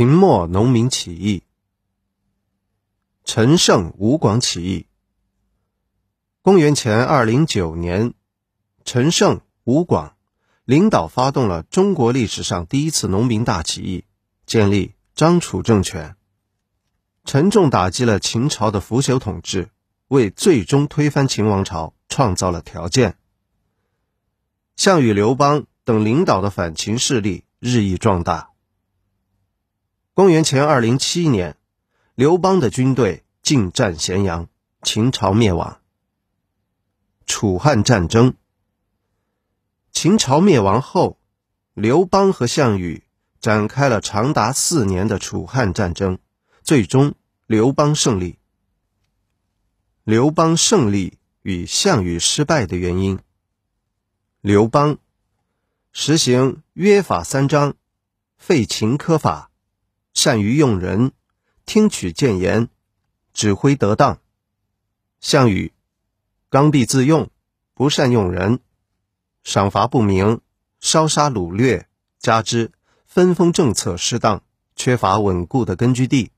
秦末农民起义，陈胜吴广起义。公元前二零九年，陈胜吴广领导发动了中国历史上第一次农民大起义，建立张楚政权，沉重打击了秦朝的腐朽统治，为最终推翻秦王朝创造了条件。项羽、刘邦等领导的反秦势力日益壮大。公元前二零七年，刘邦的军队进占咸阳，秦朝灭亡。楚汉战争，秦朝灭亡后，刘邦和项羽展开了长达四年的楚汉战争，最终刘邦胜利。刘邦胜利与项羽失败的原因：刘邦实行约法三章，废秦苛法。善于用人，听取谏言，指挥得当。项羽刚愎自用，不善用人，赏罚不明，烧杀掳掠，加之分封政策失当，缺乏稳固的根据地。